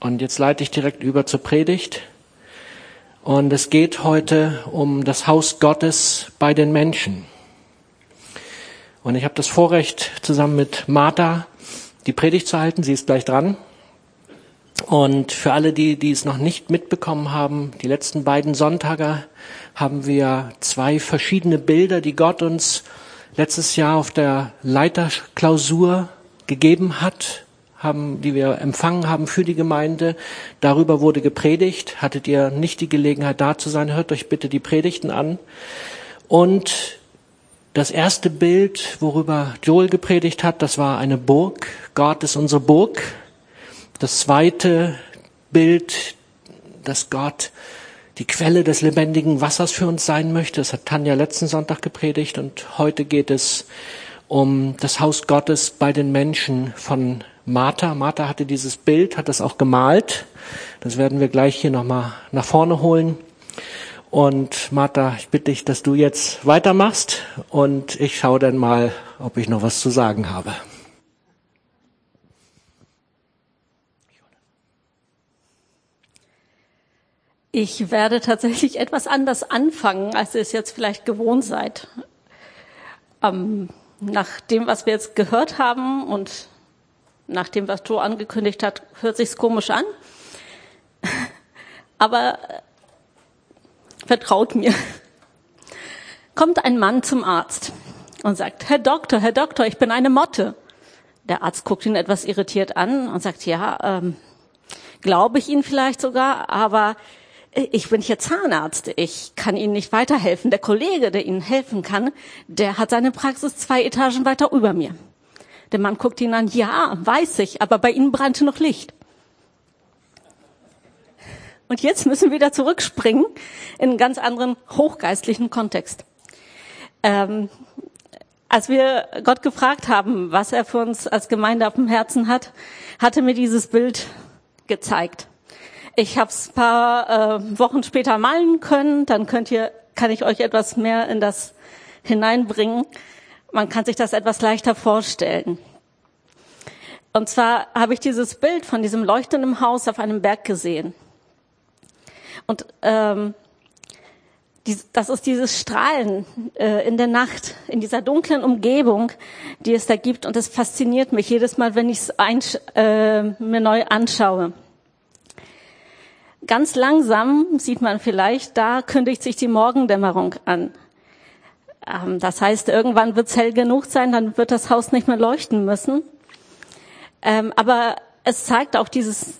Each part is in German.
Und jetzt leite ich direkt über zur Predigt. Und es geht heute um das Haus Gottes bei den Menschen. Und ich habe das Vorrecht, zusammen mit Martha die Predigt zu halten. Sie ist gleich dran. Und für alle, die, die es noch nicht mitbekommen haben, die letzten beiden Sonntage haben wir zwei verschiedene Bilder, die Gott uns letztes Jahr auf der Leiterklausur gegeben hat, haben, die wir empfangen haben für die Gemeinde. Darüber wurde gepredigt. Hattet ihr nicht die Gelegenheit da zu sein, hört euch bitte die Predigten an. Und das erste Bild, worüber Joel gepredigt hat, das war eine Burg. Gott ist unsere Burg. Das zweite Bild, dass Gott die Quelle des lebendigen Wassers für uns sein möchte. Das hat Tanja letzten Sonntag gepredigt und heute geht es um das Haus Gottes bei den Menschen von Martha. Martha hatte dieses Bild, hat das auch gemalt. Das werden wir gleich hier nochmal nach vorne holen. Und Martha, ich bitte dich, dass du jetzt weitermachst und ich schaue dann mal, ob ich noch was zu sagen habe. Ich werde tatsächlich etwas anders anfangen, als ihr es jetzt vielleicht gewohnt seid. Ähm, nach dem, was wir jetzt gehört haben und nach dem, was Joe angekündigt hat, hört sich's komisch an. Aber äh, vertraut mir. Kommt ein Mann zum Arzt und sagt, Herr Doktor, Herr Doktor, ich bin eine Motte. Der Arzt guckt ihn etwas irritiert an und sagt, ja, ähm, glaube ich Ihnen vielleicht sogar, aber ich bin hier Zahnarzt, ich kann Ihnen nicht weiterhelfen. Der Kollege, der Ihnen helfen kann, der hat seine Praxis zwei Etagen weiter über mir. Der Mann guckt ihn an, ja, weiß ich, aber bei Ihnen brannte noch Licht. Und jetzt müssen wir wieder zurückspringen in einen ganz anderen hochgeistlichen Kontext. Ähm, als wir Gott gefragt haben, was er für uns als Gemeinde auf dem Herzen hat, hatte mir dieses Bild gezeigt. Ich habe es paar äh, Wochen später malen können, dann könnt ihr, kann ich euch etwas mehr in das hineinbringen. Man kann sich das etwas leichter vorstellen. Und zwar habe ich dieses Bild von diesem leuchtenden Haus auf einem Berg gesehen. Und ähm, das ist dieses Strahlen äh, in der Nacht, in dieser dunklen Umgebung, die es da gibt. Und es fasziniert mich jedes Mal, wenn ich es äh, mir neu anschaue. Ganz langsam sieht man vielleicht, da kündigt sich die Morgendämmerung an. Ähm, das heißt, irgendwann wird es hell genug sein, dann wird das Haus nicht mehr leuchten müssen. Ähm, aber es zeigt auch, dieses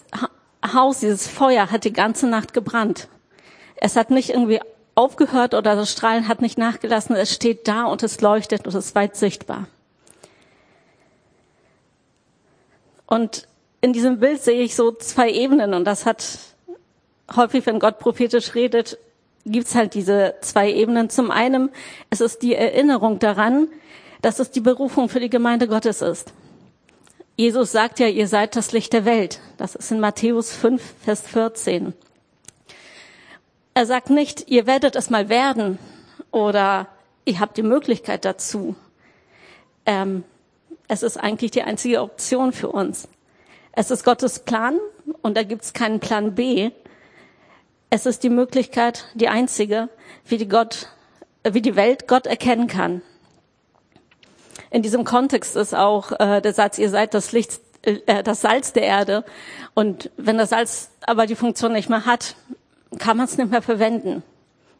Haus, dieses Feuer hat die ganze Nacht gebrannt. Es hat nicht irgendwie aufgehört oder das Strahlen hat nicht nachgelassen. Es steht da und es leuchtet und es ist weit sichtbar. Und in diesem Bild sehe ich so zwei Ebenen und das hat häufig, wenn Gott prophetisch redet, gibt's halt diese zwei Ebenen. Zum einen, es ist die Erinnerung daran, dass es die Berufung für die Gemeinde Gottes ist. Jesus sagt ja, ihr seid das Licht der Welt. Das ist in Matthäus 5, Vers 14. Er sagt nicht, ihr werdet es mal werden oder ihr habt die Möglichkeit dazu. Ähm, es ist eigentlich die einzige Option für uns. Es ist Gottes Plan und da gibt's keinen Plan B, es ist die Möglichkeit, die einzige, wie die Gott, wie die Welt Gott erkennen kann. In diesem Kontext ist auch äh, der Satz, ihr seid das Licht, äh, das Salz der Erde. Und wenn das Salz aber die Funktion nicht mehr hat, kann man es nicht mehr verwenden.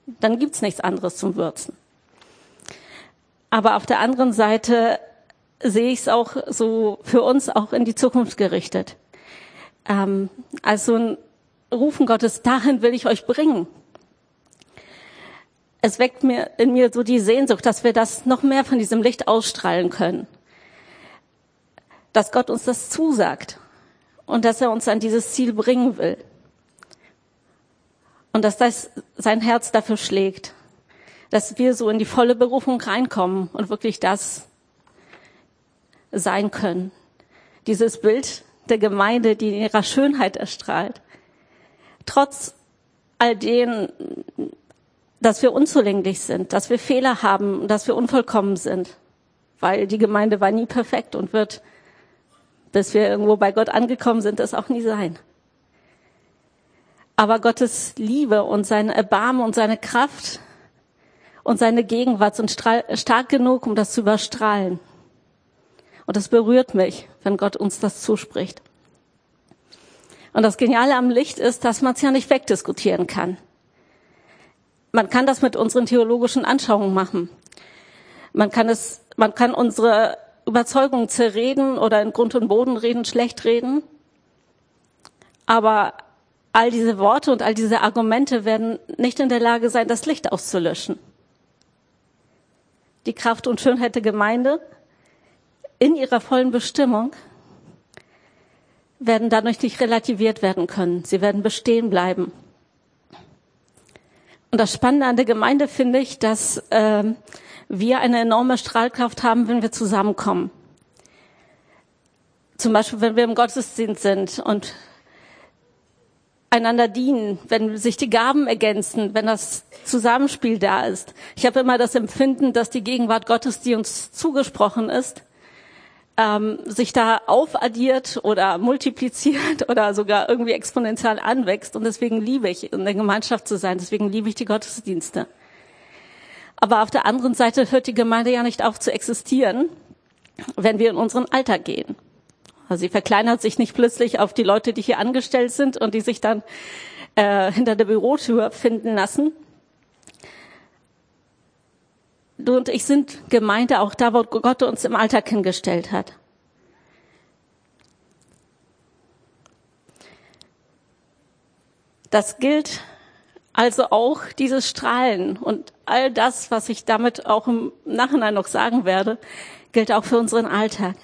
Dann gibt's nichts anderes zum Würzen. Aber auf der anderen Seite sehe ich es auch so für uns auch in die Zukunft gerichtet. Ähm, also ein Rufen Gottes, dahin will ich euch bringen. Es weckt mir in mir so die Sehnsucht, dass wir das noch mehr von diesem Licht ausstrahlen können. Dass Gott uns das zusagt und dass er uns an dieses Ziel bringen will. Und dass das sein Herz dafür schlägt, dass wir so in die volle Berufung reinkommen und wirklich das sein können. Dieses Bild der Gemeinde, die in ihrer Schönheit erstrahlt trotz all dem, dass wir unzulänglich sind, dass wir Fehler haben, dass wir unvollkommen sind, weil die Gemeinde war nie perfekt und wird, bis wir irgendwo bei Gott angekommen sind, das auch nie sein. Aber Gottes Liebe und sein Erbarmen und seine Kraft und seine Gegenwart sind stark genug, um das zu überstrahlen. Und das berührt mich, wenn Gott uns das zuspricht. Und das Geniale am Licht ist, dass man es ja nicht wegdiskutieren kann. Man kann das mit unseren theologischen Anschauungen machen. Man kann es, man kann unsere Überzeugungen zerreden oder in Grund und Boden reden, schlecht reden. Aber all diese Worte und all diese Argumente werden nicht in der Lage sein, das Licht auszulöschen. Die Kraft und Schönheit der Gemeinde in ihrer vollen Bestimmung werden dadurch nicht relativiert werden können. Sie werden bestehen bleiben. Und das Spannende an der Gemeinde finde ich, dass äh, wir eine enorme Strahlkraft haben, wenn wir zusammenkommen. Zum Beispiel, wenn wir im Gottesdienst sind und einander dienen, wenn sich die Gaben ergänzen, wenn das Zusammenspiel da ist. Ich habe immer das Empfinden, dass die Gegenwart Gottes, die uns zugesprochen ist, ähm, sich da aufaddiert oder multipliziert oder sogar irgendwie exponentiell anwächst. Und deswegen liebe ich, in der Gemeinschaft zu sein. Deswegen liebe ich die Gottesdienste. Aber auf der anderen Seite hört die Gemeinde ja nicht auf zu existieren, wenn wir in unseren Alltag gehen. Also sie verkleinert sich nicht plötzlich auf die Leute, die hier angestellt sind und die sich dann äh, hinter der Bürotür finden lassen. Du und ich sind Gemeinde auch da, wo Gott uns im Alltag hingestellt hat. Das gilt also auch dieses Strahlen und all das, was ich damit auch im Nachhinein noch sagen werde, gilt auch für unseren Alltag.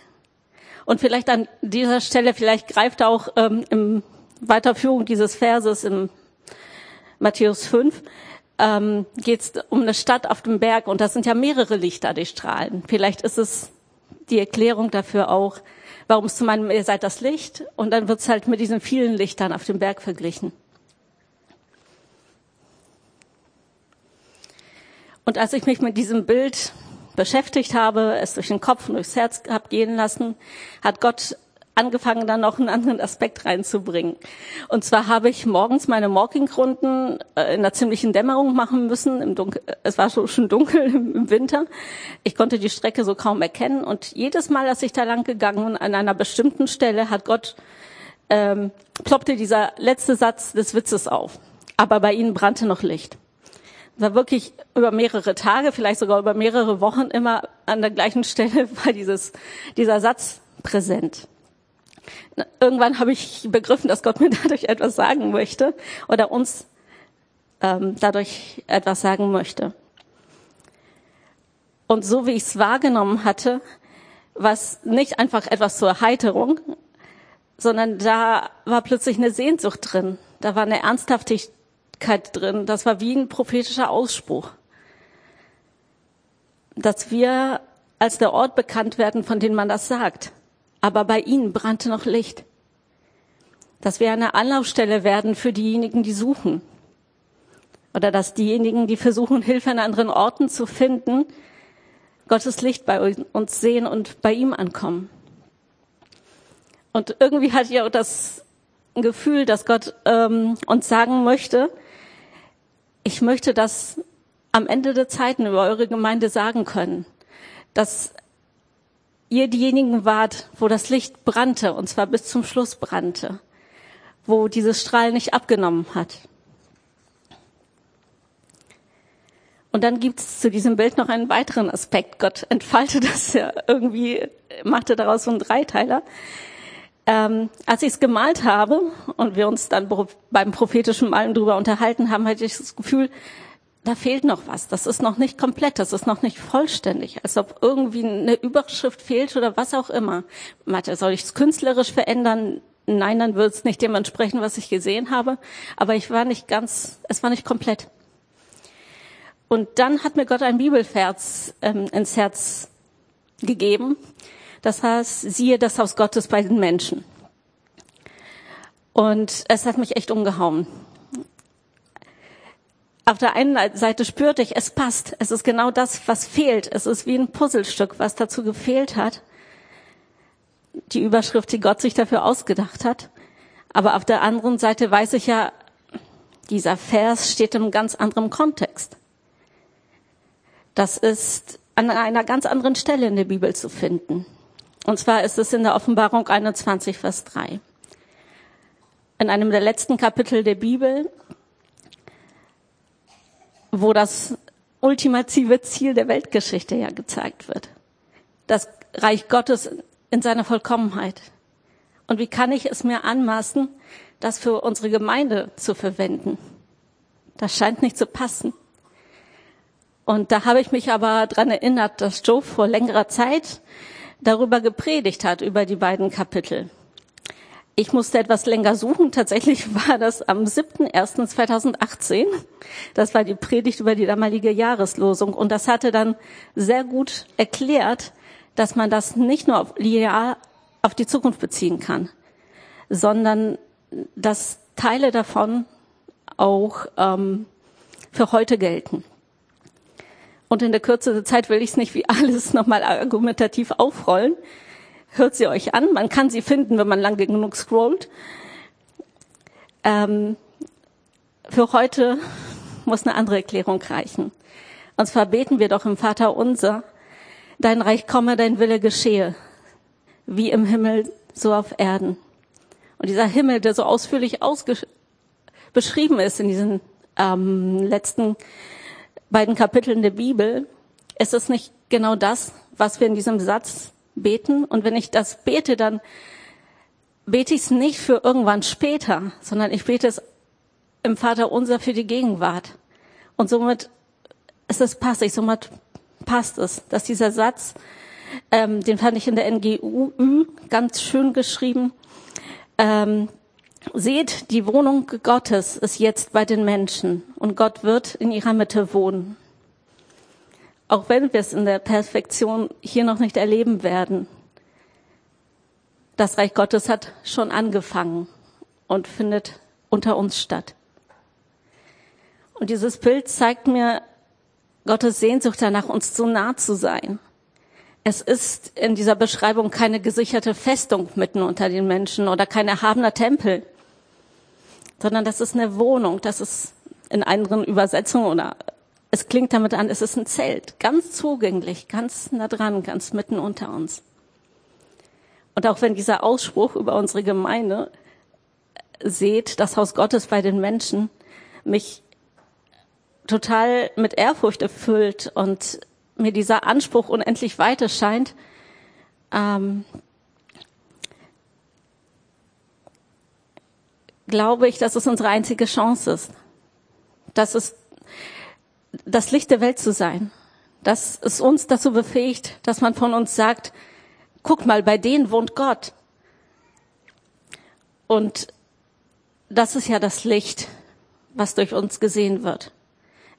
Und vielleicht an dieser Stelle, vielleicht greift auch ähm, im Weiterführung dieses Verses im Matthäus 5, ähm, geht es um eine Stadt auf dem Berg und das sind ja mehrere Lichter, die strahlen. Vielleicht ist es die Erklärung dafür auch, warum es zu meinem, ihr seid das Licht und dann wird es halt mit diesen vielen Lichtern auf dem Berg verglichen. Und als ich mich mit diesem Bild beschäftigt habe, es durch den Kopf und durchs Herz habe gehen lassen, hat Gott angefangen, dann noch einen anderen Aspekt reinzubringen. Und zwar habe ich morgens meine Morgingrunden äh, in einer ziemlichen Dämmerung machen müssen. Im Dunkel, es war schon dunkel im Winter. Ich konnte die Strecke so kaum erkennen. Und jedes Mal, als ich da lang gegangen bin, an einer bestimmten Stelle, hat Gott ähm, ploppte dieser letzte Satz des Witzes auf. Aber bei ihnen brannte noch Licht war wirklich über mehrere Tage, vielleicht sogar über mehrere Wochen immer an der gleichen Stelle war dieses, dieser Satz präsent. Irgendwann habe ich begriffen, dass Gott mir dadurch etwas sagen möchte oder uns ähm, dadurch etwas sagen möchte. Und so wie ich es wahrgenommen hatte, war es nicht einfach etwas zur Erheiterung, sondern da war plötzlich eine Sehnsucht drin. Da war eine Ernsthaftigkeit drin. Das war wie ein prophetischer Ausspruch. Dass wir als der Ort bekannt werden, von dem man das sagt. Aber bei ihnen brannte noch Licht. Dass wir eine Anlaufstelle werden für diejenigen, die suchen. Oder dass diejenigen, die versuchen, Hilfe an anderen Orten zu finden, Gottes Licht bei uns sehen und bei ihm ankommen. Und irgendwie hatte ich auch das Gefühl, dass Gott ähm, uns sagen möchte, ich möchte das am Ende der Zeiten über eure Gemeinde sagen können, dass ihr diejenigen wart, wo das Licht brannte, und zwar bis zum Schluss brannte, wo dieses Strahl nicht abgenommen hat. Und dann gibt es zu diesem Bild noch einen weiteren Aspekt. Gott entfaltet das ja irgendwie, machte daraus so einen Dreiteiler. Ähm, als ich es gemalt habe und wir uns dann beim prophetischen Malen drüber unterhalten haben, hatte ich das Gefühl, da fehlt noch was. Das ist noch nicht komplett, das ist noch nicht vollständig, als ob irgendwie eine Überschrift fehlt oder was auch immer. Meinte, soll ich es künstlerisch verändern? Nein, dann wird es nicht dem entsprechen, was ich gesehen habe. Aber ich war nicht ganz, es war nicht komplett. Und dann hat mir Gott ein Bibelvers ähm, ins Herz gegeben, das heißt, siehe das Haus Gottes bei den Menschen. Und es hat mich echt umgehauen. Auf der einen Seite spürte ich, es passt. Es ist genau das, was fehlt. Es ist wie ein Puzzlestück, was dazu gefehlt hat. Die Überschrift, die Gott sich dafür ausgedacht hat. Aber auf der anderen Seite weiß ich ja, Dieser Vers steht im ganz anderen Kontext. Das ist an einer ganz anderen Stelle in der Bibel zu finden. Und zwar ist es in der Offenbarung 21, Vers 3. In einem der letzten Kapitel der Bibel, wo das ultimative Ziel der Weltgeschichte ja gezeigt wird. Das Reich Gottes in seiner Vollkommenheit. Und wie kann ich es mir anmaßen, das für unsere Gemeinde zu verwenden? Das scheint nicht zu passen. Und da habe ich mich aber dran erinnert, dass Joe vor längerer Zeit darüber gepredigt hat, über die beiden Kapitel. Ich musste etwas länger suchen. Tatsächlich war das am 7.1.2018. Das war die Predigt über die damalige Jahreslosung. Und das hatte dann sehr gut erklärt, dass man das nicht nur auf, linear auf die Zukunft beziehen kann, sondern dass Teile davon auch ähm, für heute gelten. Und in der Kürze der Zeit will ich es nicht wie alles nochmal argumentativ aufrollen. Hört sie euch an. Man kann sie finden, wenn man lange genug scrollt. Ähm, für heute muss eine andere Erklärung reichen. Und zwar beten wir doch im Vater unser, dein Reich komme, dein Wille geschehe, wie im Himmel, so auf Erden. Und dieser Himmel, der so ausführlich beschrieben ist in diesen ähm, letzten beiden Kapiteln der Bibel, ist es nicht genau das, was wir in diesem Satz beten. Und wenn ich das bete, dann bete ich es nicht für irgendwann später, sondern ich bete es im Vater unser für die Gegenwart. Und somit ist es passig, somit passt es, dass dieser Satz, ähm, den fand ich in der NGU ganz schön geschrieben, ähm, Seht, die Wohnung Gottes ist jetzt bei den Menschen und Gott wird in ihrer Mitte wohnen. Auch wenn wir es in der Perfektion hier noch nicht erleben werden. Das Reich Gottes hat schon angefangen und findet unter uns statt. Und dieses Bild zeigt mir Gottes Sehnsucht danach, uns so nah zu sein. Es ist in dieser Beschreibung keine gesicherte Festung mitten unter den Menschen oder kein erhabener Tempel sondern das ist eine Wohnung, das ist in anderen Übersetzungen oder es klingt damit an, es ist ein Zelt, ganz zugänglich, ganz nah dran, ganz mitten unter uns. Und auch wenn dieser Ausspruch über unsere Gemeinde seht, das Haus Gottes bei den Menschen, mich total mit Ehrfurcht erfüllt und mir dieser Anspruch unendlich weiter scheint, ähm, glaube ich, dass es unsere einzige Chance ist. Dass es das Licht der Welt zu sein. Dass es uns dazu befähigt, dass man von uns sagt, guck mal, bei denen wohnt Gott. Und das ist ja das Licht, was durch uns gesehen wird.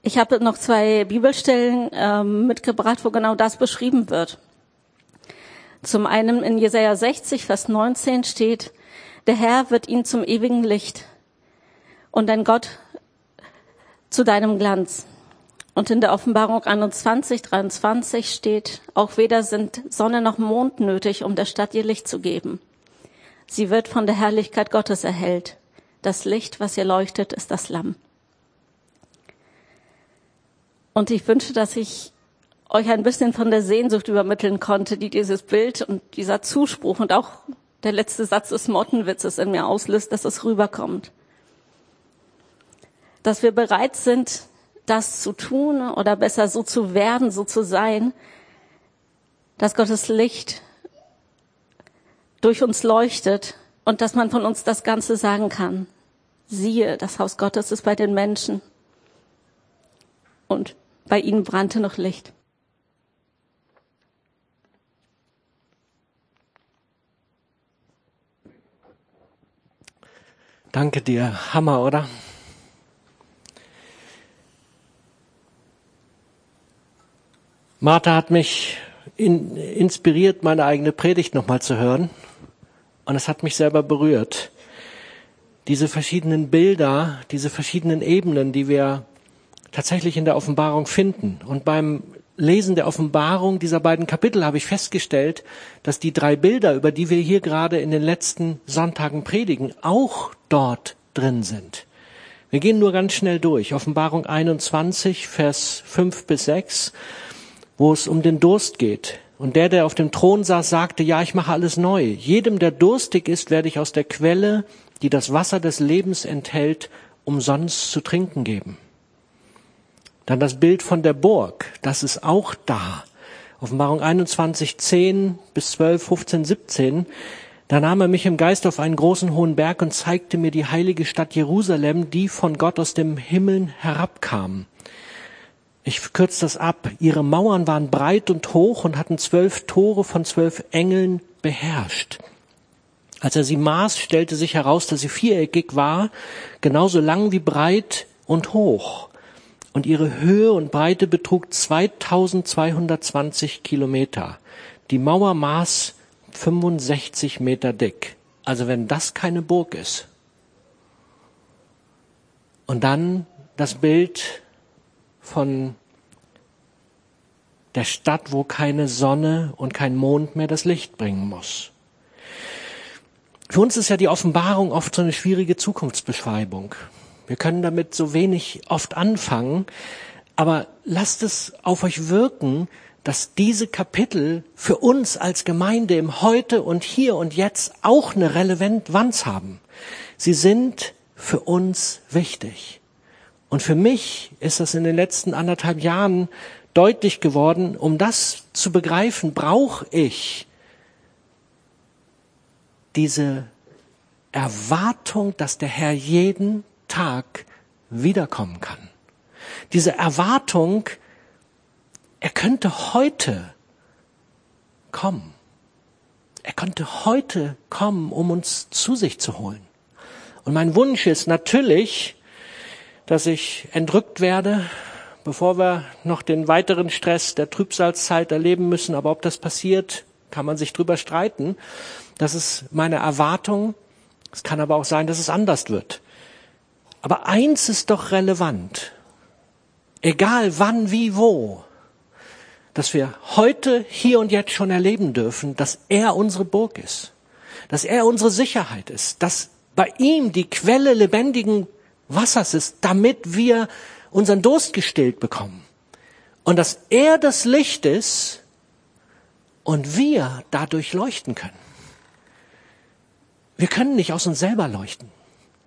Ich habe noch zwei Bibelstellen ähm, mitgebracht, wo genau das beschrieben wird. Zum einen in Jesaja 60, Vers 19 steht, der Herr wird ihn zum ewigen Licht und dein Gott zu deinem Glanz. Und in der Offenbarung 21, 23 steht, auch weder sind Sonne noch Mond nötig, um der Stadt ihr Licht zu geben. Sie wird von der Herrlichkeit Gottes erhellt. Das Licht, was ihr leuchtet, ist das Lamm. Und ich wünsche, dass ich euch ein bisschen von der Sehnsucht übermitteln konnte, die dieses Bild und dieser Zuspruch und auch der letzte Satz des Mottenwitzes in mir auslöst, dass es rüberkommt. Dass wir bereit sind, das zu tun oder besser so zu werden, so zu sein, dass Gottes Licht durch uns leuchtet und dass man von uns das Ganze sagen kann. Siehe, das Haus Gottes ist bei den Menschen und bei ihnen brannte noch Licht. Danke dir. Hammer, oder? Martha hat mich in, inspiriert, meine eigene Predigt nochmal zu hören. Und es hat mich selber berührt. Diese verschiedenen Bilder, diese verschiedenen Ebenen, die wir tatsächlich in der Offenbarung finden. Und beim Lesen der Offenbarung dieser beiden Kapitel habe ich festgestellt, dass die drei Bilder, über die wir hier gerade in den letzten Sonntagen predigen, auch dort drin sind. Wir gehen nur ganz schnell durch. Offenbarung 21, Vers 5 bis 6, wo es um den Durst geht. Und der, der auf dem Thron saß, sagte, ja, ich mache alles neu. Jedem, der durstig ist, werde ich aus der Quelle, die das Wasser des Lebens enthält, umsonst zu trinken geben. Dann das Bild von der Burg, das ist auch da. Offenbarung 21, 10 bis 12, 15, 17. Da nahm er mich im Geist auf einen großen hohen Berg und zeigte mir die heilige Stadt Jerusalem, die von Gott aus dem Himmel herabkam. Ich kürze das ab. Ihre Mauern waren breit und hoch und hatten zwölf Tore von zwölf Engeln beherrscht. Als er sie maß, stellte sich heraus, dass sie viereckig war, genauso lang wie breit und hoch. Und ihre Höhe und Breite betrug 2220 Kilometer. Die Mauer maß 65 Meter dick. Also wenn das keine Burg ist. Und dann das Bild von der Stadt, wo keine Sonne und kein Mond mehr das Licht bringen muss. Für uns ist ja die Offenbarung oft so eine schwierige Zukunftsbeschreibung. Wir können damit so wenig oft anfangen, aber lasst es auf euch wirken, dass diese Kapitel für uns als Gemeinde im Heute und Hier und Jetzt auch eine Relevanz haben. Sie sind für uns wichtig. Und für mich ist das in den letzten anderthalb Jahren deutlich geworden, um das zu begreifen, brauche ich diese Erwartung, dass der Herr jeden Tag wiederkommen kann. Diese Erwartung, er könnte heute kommen. Er könnte heute kommen, um uns zu sich zu holen. Und mein Wunsch ist natürlich, dass ich entrückt werde, bevor wir noch den weiteren Stress der Trübsalzeit erleben müssen. Aber ob das passiert, kann man sich drüber streiten. Das ist meine Erwartung. Es kann aber auch sein, dass es anders wird. Aber eins ist doch relevant. Egal wann, wie, wo dass wir heute, hier und jetzt schon erleben dürfen, dass er unsere Burg ist, dass er unsere Sicherheit ist, dass bei ihm die Quelle lebendigen Wassers ist, damit wir unseren Durst gestillt bekommen. Und dass er das Licht ist und wir dadurch leuchten können. Wir können nicht aus uns selber leuchten,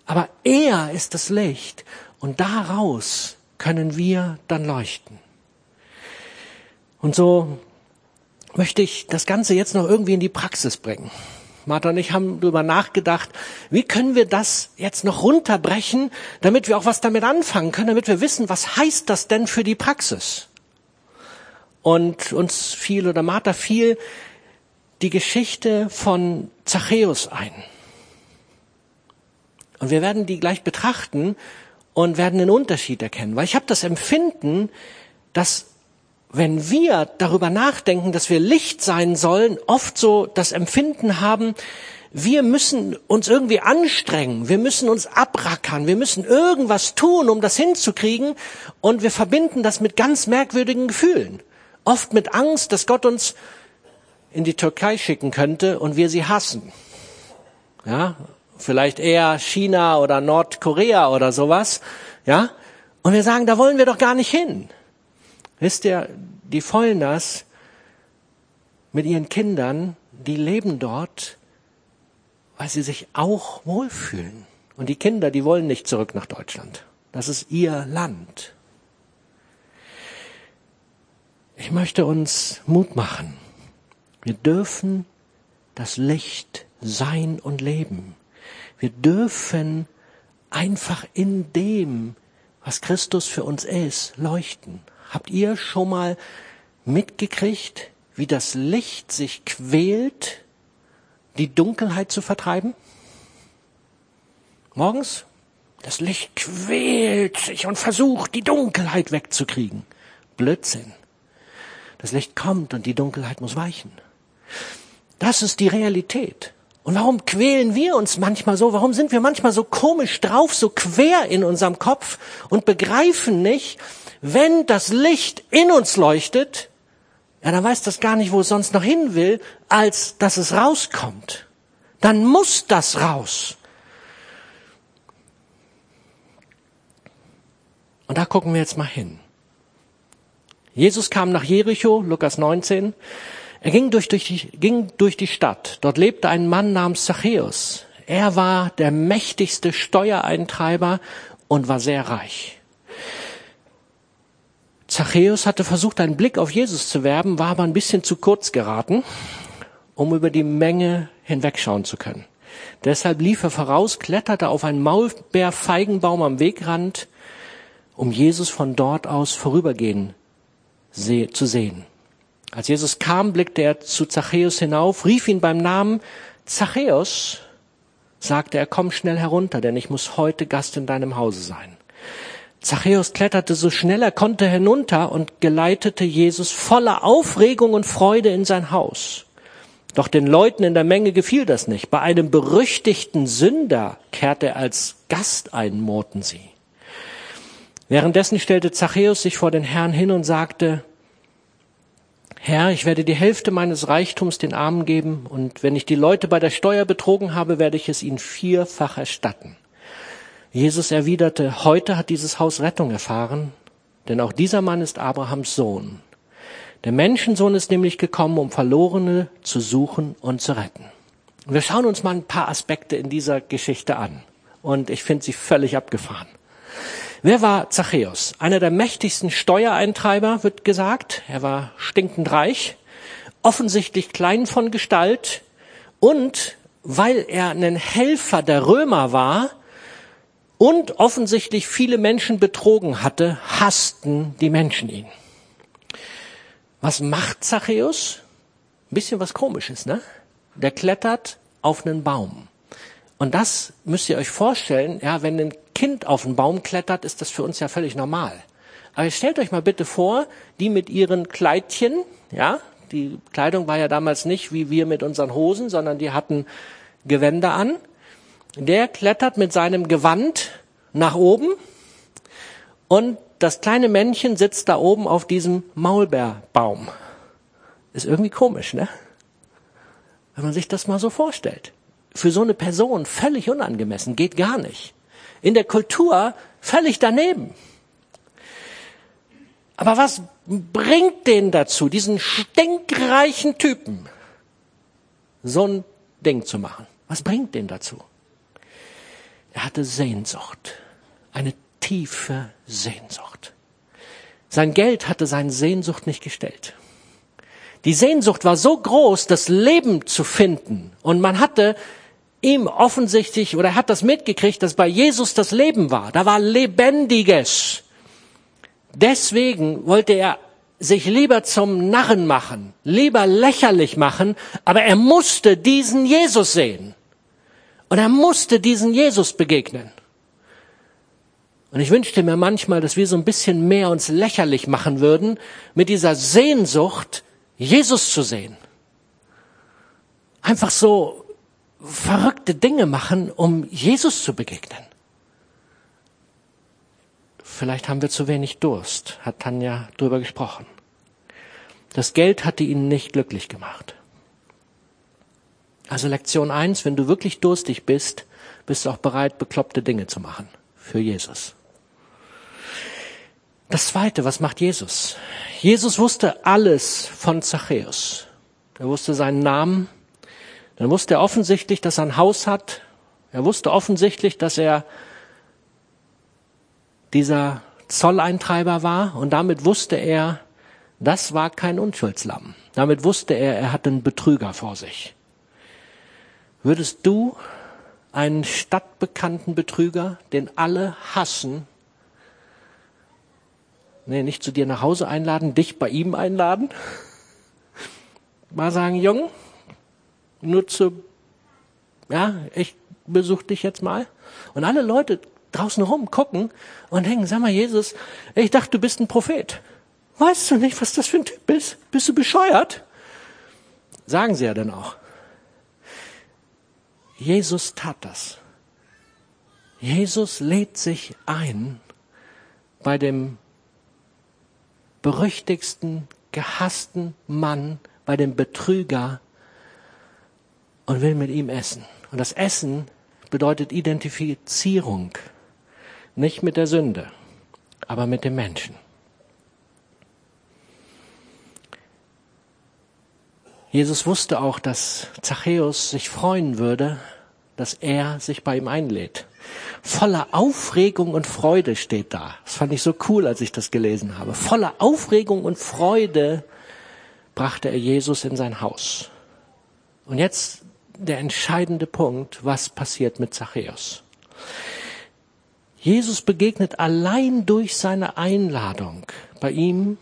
aber er ist das Licht und daraus können wir dann leuchten. Und so möchte ich das Ganze jetzt noch irgendwie in die Praxis bringen. Martha und ich haben darüber nachgedacht, wie können wir das jetzt noch runterbrechen, damit wir auch was damit anfangen können, damit wir wissen, was heißt das denn für die Praxis? Und uns fiel oder Martha fiel die Geschichte von Zachäus ein. Und wir werden die gleich betrachten und werden den Unterschied erkennen, weil ich habe das Empfinden, dass wenn wir darüber nachdenken, dass wir Licht sein sollen, oft so das Empfinden haben, wir müssen uns irgendwie anstrengen, wir müssen uns abrackern, wir müssen irgendwas tun, um das hinzukriegen und wir verbinden das mit ganz merkwürdigen Gefühlen. Oft mit Angst, dass Gott uns in die Türkei schicken könnte und wir sie hassen. Ja, vielleicht eher China oder Nordkorea oder sowas. Ja, und wir sagen, da wollen wir doch gar nicht hin. Wisst ihr, die Vollners mit ihren Kindern, die leben dort, weil sie sich auch wohlfühlen. Und die Kinder, die wollen nicht zurück nach Deutschland. Das ist ihr Land. Ich möchte uns Mut machen. Wir dürfen das Licht sein und leben. Wir dürfen einfach in dem, was Christus für uns ist, leuchten. Habt ihr schon mal mitgekriegt, wie das Licht sich quält, die Dunkelheit zu vertreiben? Morgens? Das Licht quält sich und versucht, die Dunkelheit wegzukriegen. Blödsinn. Das Licht kommt und die Dunkelheit muss weichen. Das ist die Realität. Und warum quälen wir uns manchmal so? Warum sind wir manchmal so komisch drauf, so quer in unserem Kopf und begreifen nicht, wenn das Licht in uns leuchtet, ja, dann weiß das gar nicht, wo es sonst noch hin will, als dass es rauskommt. Dann muss das raus. Und da gucken wir jetzt mal hin. Jesus kam nach Jericho, Lukas 19. Er ging durch, durch, die, ging durch die Stadt. Dort lebte ein Mann namens Zachäus. Er war der mächtigste Steuereintreiber und war sehr reich. Zachäus hatte versucht, einen Blick auf Jesus zu werben, war aber ein bisschen zu kurz geraten, um über die Menge hinwegschauen zu können. Deshalb lief er voraus, kletterte auf einen Maulbeerfeigenbaum am Wegrand, um Jesus von dort aus vorübergehen zu sehen. Als Jesus kam, blickte er zu Zachäus hinauf, rief ihn beim Namen Zachäus, sagte er, komm schnell herunter, denn ich muss heute Gast in deinem Hause sein. Zachäus kletterte so schnell er konnte hinunter und geleitete Jesus voller Aufregung und Freude in sein Haus. Doch den Leuten in der Menge gefiel das nicht. Bei einem berüchtigten Sünder kehrte er als Gast ein, murrten sie. Währenddessen stellte Zachäus sich vor den Herrn hin und sagte, Herr, ich werde die Hälfte meines Reichtums den Armen geben, und wenn ich die Leute bei der Steuer betrogen habe, werde ich es ihnen vierfach erstatten. Jesus erwiderte, heute hat dieses Haus Rettung erfahren, denn auch dieser Mann ist Abrahams Sohn. Der Menschensohn ist nämlich gekommen, um Verlorene zu suchen und zu retten. wir schauen uns mal ein paar Aspekte in dieser Geschichte an. Und ich finde sie völlig abgefahren. Wer war Zachäus? Einer der mächtigsten Steuereintreiber, wird gesagt. Er war stinkend reich, offensichtlich klein von Gestalt und weil er ein Helfer der Römer war und offensichtlich viele Menschen betrogen hatte, hassten die Menschen ihn. Was macht Zachäus? Ein bisschen was komisches, ne? Der klettert auf einen Baum. Und das müsst ihr euch vorstellen, ja, wenn ein Kind auf einen Baum klettert, ist das für uns ja völlig normal. Aber stellt euch mal bitte vor, die mit ihren Kleidchen, ja, die Kleidung war ja damals nicht wie wir mit unseren Hosen, sondern die hatten Gewänder an. Der klettert mit seinem Gewand nach oben und das kleine Männchen sitzt da oben auf diesem Maulbeerbaum. Ist irgendwie komisch, ne? Wenn man sich das mal so vorstellt. Für so eine Person völlig unangemessen, geht gar nicht. In der Kultur völlig daneben. Aber was bringt den dazu, diesen stinkreichen Typen, so ein Ding zu machen? Was bringt den dazu? Er hatte Sehnsucht, eine tiefe Sehnsucht. Sein Geld hatte seine Sehnsucht nicht gestellt. Die Sehnsucht war so groß, das Leben zu finden. Und man hatte ihm offensichtlich, oder er hat das mitgekriegt, dass bei Jesus das Leben war. Da war Lebendiges. Deswegen wollte er sich lieber zum Narren machen, lieber lächerlich machen, aber er musste diesen Jesus sehen. Und er musste diesen Jesus begegnen. Und ich wünschte mir manchmal, dass wir so ein bisschen mehr uns lächerlich machen würden mit dieser Sehnsucht, Jesus zu sehen. Einfach so verrückte Dinge machen, um Jesus zu begegnen. Vielleicht haben wir zu wenig Durst, hat Tanja drüber gesprochen. Das Geld hatte ihn nicht glücklich gemacht. Also Lektion eins: wenn du wirklich durstig bist, bist du auch bereit, bekloppte Dinge zu machen für Jesus. Das zweite, was macht Jesus? Jesus wusste alles von Zachäus. Er wusste seinen Namen. Dann wusste er offensichtlich, dass er ein Haus hat. Er wusste offensichtlich, dass er dieser Zolleintreiber war. Und damit wusste er, das war kein Unschuldslamm. Damit wusste er, er hat einen Betrüger vor sich. Würdest du einen stadtbekannten Betrüger, den alle hassen, nee, nicht zu dir nach Hause einladen, dich bei ihm einladen. Mal sagen, Jung, nur zu, ja, ich besuche dich jetzt mal. Und alle Leute draußen rum gucken und denken, sag mal, Jesus, ich dachte, du bist ein Prophet. Weißt du nicht, was das für ein Typ ist? Bist du bescheuert? Sagen sie ja dann auch. Jesus tat das. Jesus lädt sich ein bei dem berüchtigsten, gehassten Mann, bei dem Betrüger und will mit ihm essen. Und das Essen bedeutet Identifizierung, nicht mit der Sünde. aber mit dem Menschen. Jesus wusste auch, dass Zachäus sich freuen würde, dass er sich bei ihm einlädt. Voller Aufregung und Freude steht da. Das fand ich so cool, als ich das gelesen habe. Voller Aufregung und Freude brachte er Jesus in sein Haus. Und jetzt der entscheidende Punkt, was passiert mit Zachäus. Jesus begegnet allein durch seine Einladung bei ihm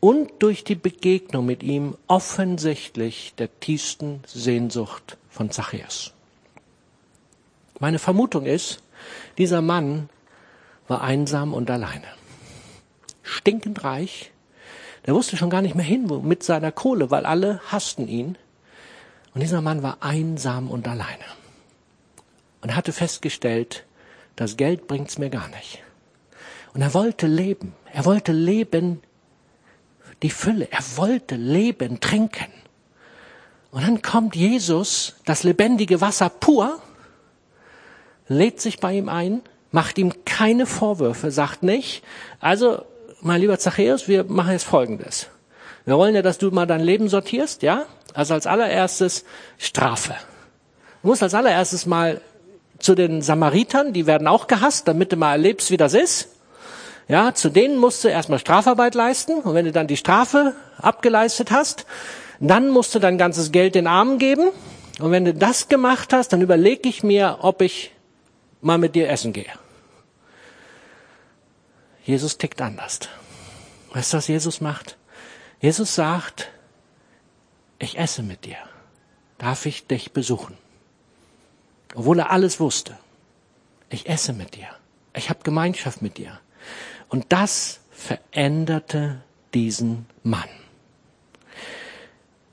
und durch die Begegnung mit ihm offensichtlich der tiefsten Sehnsucht von Zachäus. Meine Vermutung ist, dieser Mann war einsam und alleine. Stinkend reich. Der wusste schon gar nicht mehr hin mit seiner Kohle, weil alle hassten ihn. Und dieser Mann war einsam und alleine. Und hatte festgestellt, das Geld bringt's mir gar nicht. Und er wollte leben. Er wollte leben die Fülle. Er wollte leben, trinken. Und dann kommt Jesus, das lebendige Wasser pur, lädt sich bei ihm ein, macht ihm keine Vorwürfe, sagt nicht, also, mein lieber Zachäus, wir machen jetzt Folgendes. Wir wollen ja, dass du mal dein Leben sortierst, ja? Also als allererstes Strafe. Du musst als allererstes mal zu den Samaritern, die werden auch gehasst, damit du mal erlebst, wie das ist. Ja, zu denen musst du erstmal Strafarbeit leisten und wenn du dann die Strafe abgeleistet hast, dann musst du dein ganzes Geld den Armen geben und wenn du das gemacht hast, dann überlege ich mir, ob ich mal mit dir essen gehe. Jesus tickt anders. Weißt du, was Jesus macht? Jesus sagt, ich esse mit dir. Darf ich dich besuchen? Obwohl er alles wusste. Ich esse mit dir. Ich habe Gemeinschaft mit dir. Und das veränderte diesen Mann.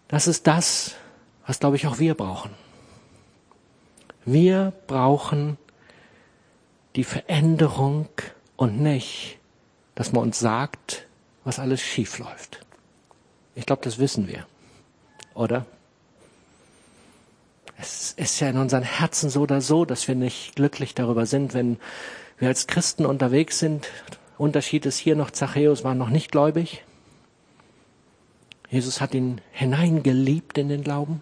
Das ist das, was, glaube ich, auch wir brauchen. Wir brauchen die Veränderung und nicht, dass man uns sagt, was alles schief läuft. Ich glaube, das wissen wir, oder? Es ist ja in unseren Herzen so oder so, dass wir nicht glücklich darüber sind, wenn wir als Christen unterwegs sind Unterschied ist hier noch, Zachäus war noch nicht gläubig. Jesus hat ihn hineingeliebt in den Glauben.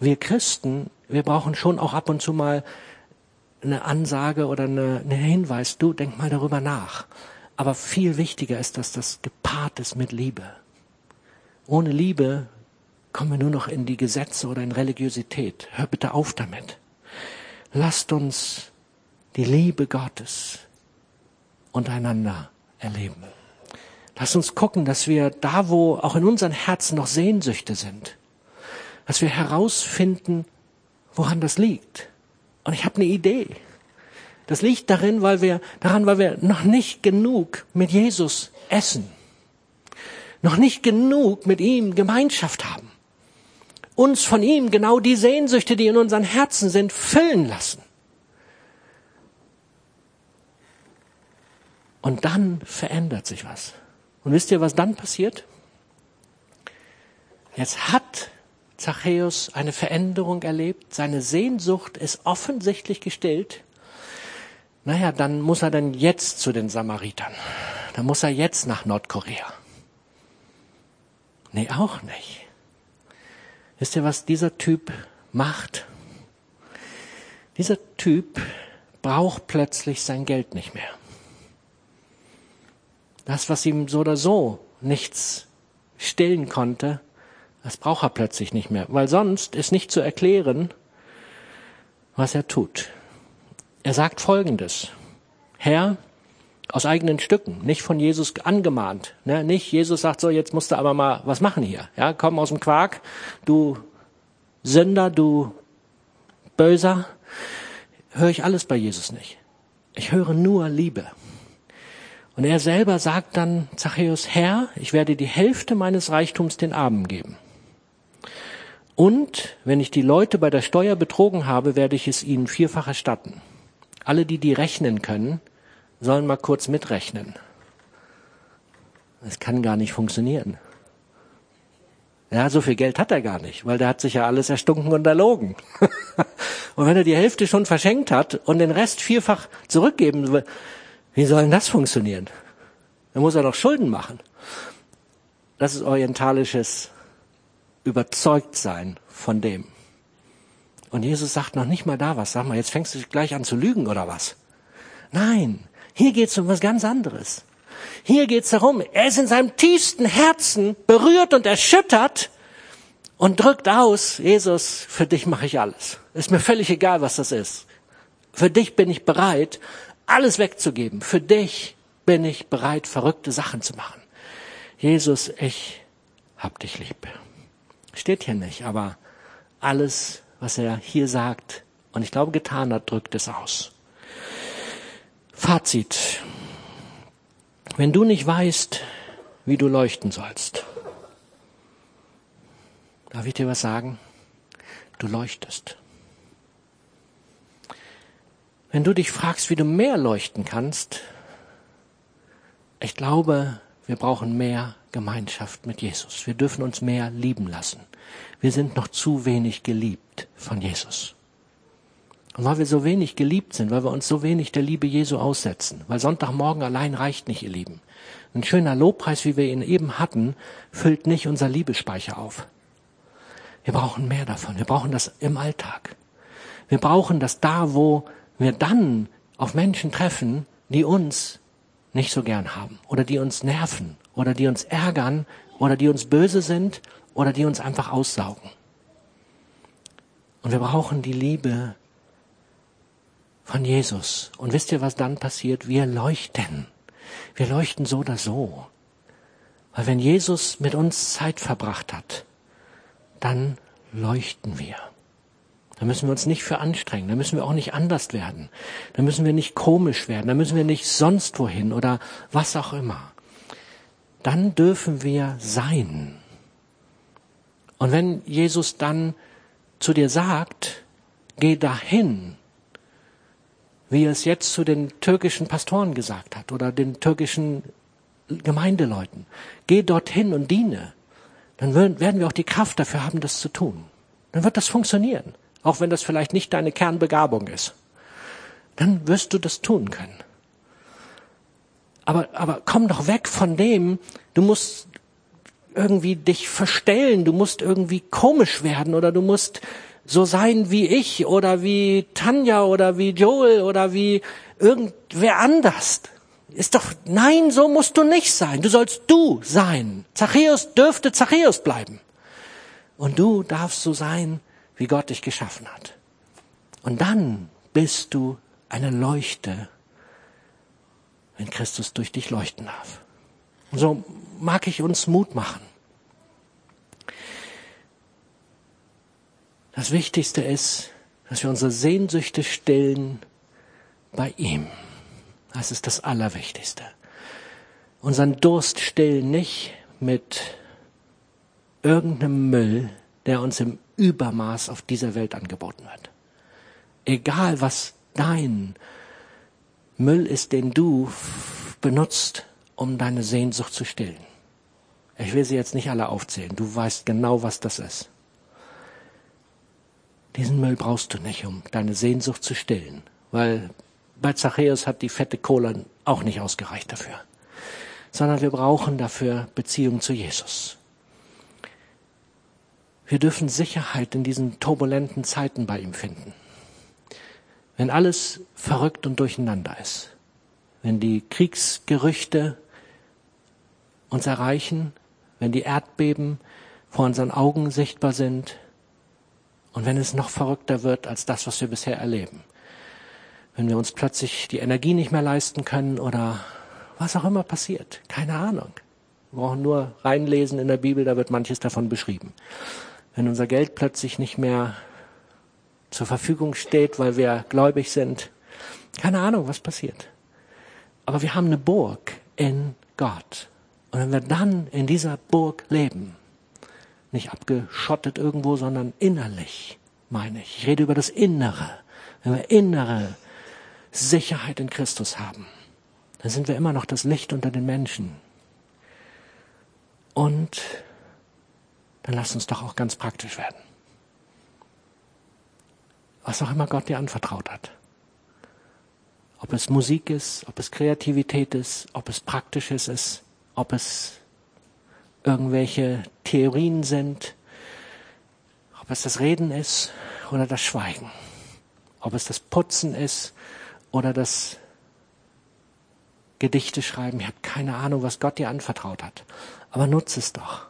Wir Christen, wir brauchen schon auch ab und zu mal eine Ansage oder eine, einen Hinweis. Du, denk mal darüber nach. Aber viel wichtiger ist, dass das gepaart ist mit Liebe. Ohne Liebe kommen wir nur noch in die Gesetze oder in Religiosität. Hör bitte auf damit. Lasst uns die Liebe Gottes untereinander erleben. Lass uns gucken, dass wir da, wo auch in unseren Herzen noch Sehnsüchte sind, dass wir herausfinden, woran das liegt. Und ich habe eine Idee. Das liegt darin, weil wir, daran, weil wir noch nicht genug mit Jesus essen. Noch nicht genug mit ihm Gemeinschaft haben. Uns von ihm genau die Sehnsüchte, die in unseren Herzen sind, füllen lassen. Und dann verändert sich was. Und wisst ihr, was dann passiert? Jetzt hat Zachäus eine Veränderung erlebt, seine Sehnsucht ist offensichtlich gestillt. Naja, dann muss er dann jetzt zu den Samaritern. Dann muss er jetzt nach Nordkorea. Nee, auch nicht. Wisst ihr, was dieser Typ macht? Dieser Typ braucht plötzlich sein Geld nicht mehr. Das, was ihm so oder so nichts stillen konnte, das braucht er plötzlich nicht mehr, weil sonst ist nicht zu erklären, was er tut. Er sagt Folgendes. Herr, aus eigenen Stücken, nicht von Jesus angemahnt. Ne? Nicht Jesus sagt so, jetzt musst du aber mal was machen hier. Ja, komm aus dem Quark, du Sünder, du Böser. Höre ich alles bei Jesus nicht. Ich höre nur Liebe. Und er selber sagt dann, Zachäus, Herr, ich werde die Hälfte meines Reichtums den Armen geben. Und wenn ich die Leute bei der Steuer betrogen habe, werde ich es ihnen vierfach erstatten. Alle, die die rechnen können, sollen mal kurz mitrechnen. Das kann gar nicht funktionieren. Ja, so viel Geld hat er gar nicht, weil der hat sich ja alles erstunken und erlogen. und wenn er die Hälfte schon verschenkt hat und den Rest vierfach zurückgeben will, wie soll denn das funktionieren? Dann muss er noch Schulden machen. Das ist orientalisches Überzeugtsein von dem. Und Jesus sagt noch nicht mal da was. Sag mal, jetzt fängst du gleich an zu lügen oder was? Nein, hier geht es um was ganz anderes. Hier geht es darum, er ist in seinem tiefsten Herzen berührt und erschüttert und drückt aus, Jesus, für dich mache ich alles. Ist mir völlig egal, was das ist. Für dich bin ich bereit, alles wegzugeben. Für dich bin ich bereit, verrückte Sachen zu machen. Jesus, ich hab dich lieb. Steht hier nicht, aber alles, was er hier sagt und ich glaube getan hat, drückt es aus. Fazit. Wenn du nicht weißt, wie du leuchten sollst, darf ich dir was sagen? Du leuchtest. Wenn du dich fragst, wie du mehr leuchten kannst, ich glaube, wir brauchen mehr Gemeinschaft mit Jesus. Wir dürfen uns mehr lieben lassen. Wir sind noch zu wenig geliebt von Jesus. Und weil wir so wenig geliebt sind, weil wir uns so wenig der Liebe Jesu aussetzen, weil Sonntagmorgen allein reicht nicht, ihr Lieben. Ein schöner Lobpreis, wie wir ihn eben hatten, füllt nicht unser Liebespeicher auf. Wir brauchen mehr davon. Wir brauchen das im Alltag. Wir brauchen das da, wo wir dann auf Menschen treffen, die uns nicht so gern haben oder die uns nerven oder die uns ärgern oder die uns böse sind oder die uns einfach aussaugen. Und wir brauchen die Liebe von Jesus. Und wisst ihr, was dann passiert? Wir leuchten. Wir leuchten so oder so. Weil wenn Jesus mit uns Zeit verbracht hat, dann leuchten wir. Da müssen wir uns nicht für anstrengen. Da müssen wir auch nicht anders werden. Da müssen wir nicht komisch werden. Da müssen wir nicht sonst wohin oder was auch immer. Dann dürfen wir sein. Und wenn Jesus dann zu dir sagt, geh dahin, wie er es jetzt zu den türkischen Pastoren gesagt hat oder den türkischen Gemeindeleuten. Geh dorthin und diene. Dann werden wir auch die Kraft dafür haben, das zu tun. Dann wird das funktionieren, auch wenn das vielleicht nicht deine Kernbegabung ist. Dann wirst du das tun können. Aber, aber komm doch weg von dem, du musst irgendwie dich verstellen, du musst irgendwie komisch werden oder du musst so sein wie ich oder wie Tanja oder wie Joel oder wie irgendwer anders. Ist doch, nein, so musst du nicht sein. Du sollst du sein. Zachäus dürfte Zachäus bleiben. Und du darfst so sein, wie Gott dich geschaffen hat. Und dann bist du eine Leuchte, wenn Christus durch dich leuchten darf. Und so mag ich uns Mut machen. Das Wichtigste ist, dass wir unsere Sehnsüchte stillen bei ihm. Das ist das Allerwichtigste. Unseren Durst stillen nicht mit irgendeinem Müll, der uns im Übermaß auf dieser Welt angeboten wird. Egal was dein Müll ist, den du benutzt, um deine Sehnsucht zu stillen. Ich will sie jetzt nicht alle aufzählen. Du weißt genau, was das ist. Diesen Müll brauchst du nicht, um deine Sehnsucht zu stillen, weil bei Zachäus hat die fette Kohle auch nicht ausgereicht dafür, sondern wir brauchen dafür Beziehung zu Jesus. Wir dürfen Sicherheit in diesen turbulenten Zeiten bei ihm finden. Wenn alles verrückt und durcheinander ist, wenn die Kriegsgerüchte uns erreichen, wenn die Erdbeben vor unseren Augen sichtbar sind, und wenn es noch verrückter wird als das, was wir bisher erleben. Wenn wir uns plötzlich die Energie nicht mehr leisten können oder was auch immer passiert. Keine Ahnung. Wir brauchen nur reinlesen in der Bibel, da wird manches davon beschrieben. Wenn unser Geld plötzlich nicht mehr zur Verfügung steht, weil wir gläubig sind. Keine Ahnung, was passiert. Aber wir haben eine Burg in Gott. Und wenn wir dann in dieser Burg leben, nicht abgeschottet irgendwo, sondern innerlich, meine ich. Ich rede über das Innere. Wenn wir innere Sicherheit in Christus haben, dann sind wir immer noch das Licht unter den Menschen. Und dann lass uns doch auch ganz praktisch werden. Was auch immer Gott dir anvertraut hat. Ob es Musik ist, ob es Kreativität ist, ob es Praktisches ist, ob es irgendwelche Theorien sind, ob es das Reden ist oder das Schweigen, ob es das Putzen ist oder das Gedichte schreiben. Ich habe keine Ahnung, was Gott dir anvertraut hat. Aber nutze es doch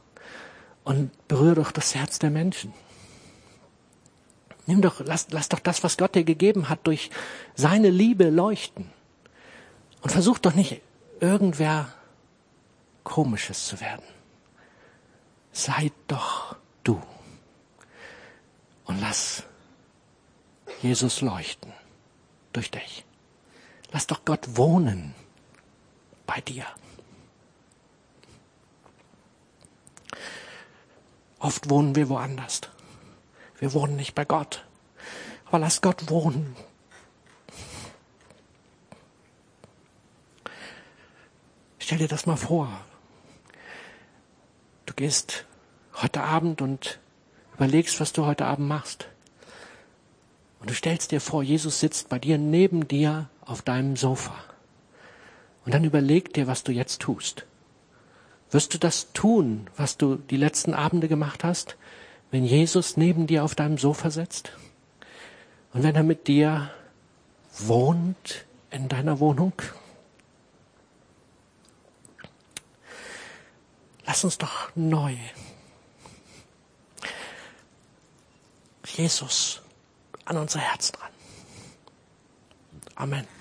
und berühre doch das Herz der Menschen. Nimm doch, lass, lass doch das, was Gott dir gegeben hat, durch seine Liebe leuchten. Und versuch doch nicht irgendwer Komisches zu werden. Sei doch du. Und lass Jesus leuchten durch dich. Lass doch Gott wohnen bei dir. Oft wohnen wir woanders. Wir wohnen nicht bei Gott. Aber lass Gott wohnen. Stell dir das mal vor. Du gehst heute Abend und überlegst, was du heute Abend machst. Und du stellst dir vor, Jesus sitzt bei dir neben dir auf deinem Sofa. Und dann überleg dir, was du jetzt tust. Wirst du das tun, was du die letzten Abende gemacht hast, wenn Jesus neben dir auf deinem Sofa sitzt? Und wenn er mit dir wohnt in deiner Wohnung? Lass uns doch neu Jesus an unser Herz dran. Amen.